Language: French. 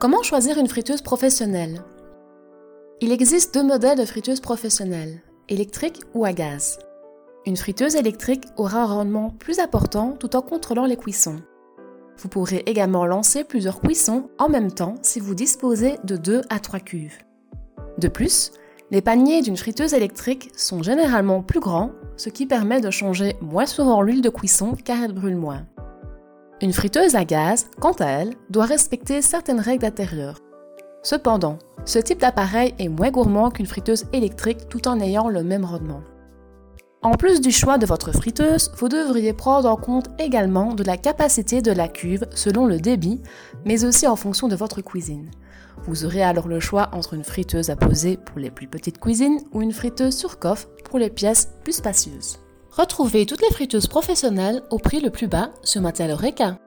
Comment choisir une friteuse professionnelle? Il existe deux modèles de friteuse professionnelle, électrique ou à gaz. Une friteuse électrique aura un rendement plus important tout en contrôlant les cuissons. Vous pourrez également lancer plusieurs cuissons en même temps si vous disposez de 2 à 3 cuves. De plus, les paniers d'une friteuse électrique sont généralement plus grands, ce qui permet de changer moins souvent l'huile de cuisson car elle brûle moins. Une friteuse à gaz, quant à elle, doit respecter certaines règles d'intérieur. Cependant, ce type d'appareil est moins gourmand qu'une friteuse électrique tout en ayant le même rendement. En plus du choix de votre friteuse, vous devriez prendre en compte également de la capacité de la cuve selon le débit, mais aussi en fonction de votre cuisine. Vous aurez alors le choix entre une friteuse à poser pour les plus petites cuisines ou une friteuse sur coffre pour les pièces plus spacieuses. Retrouvez toutes les friteuses professionnelles au prix le plus bas sur Mattel Eureka.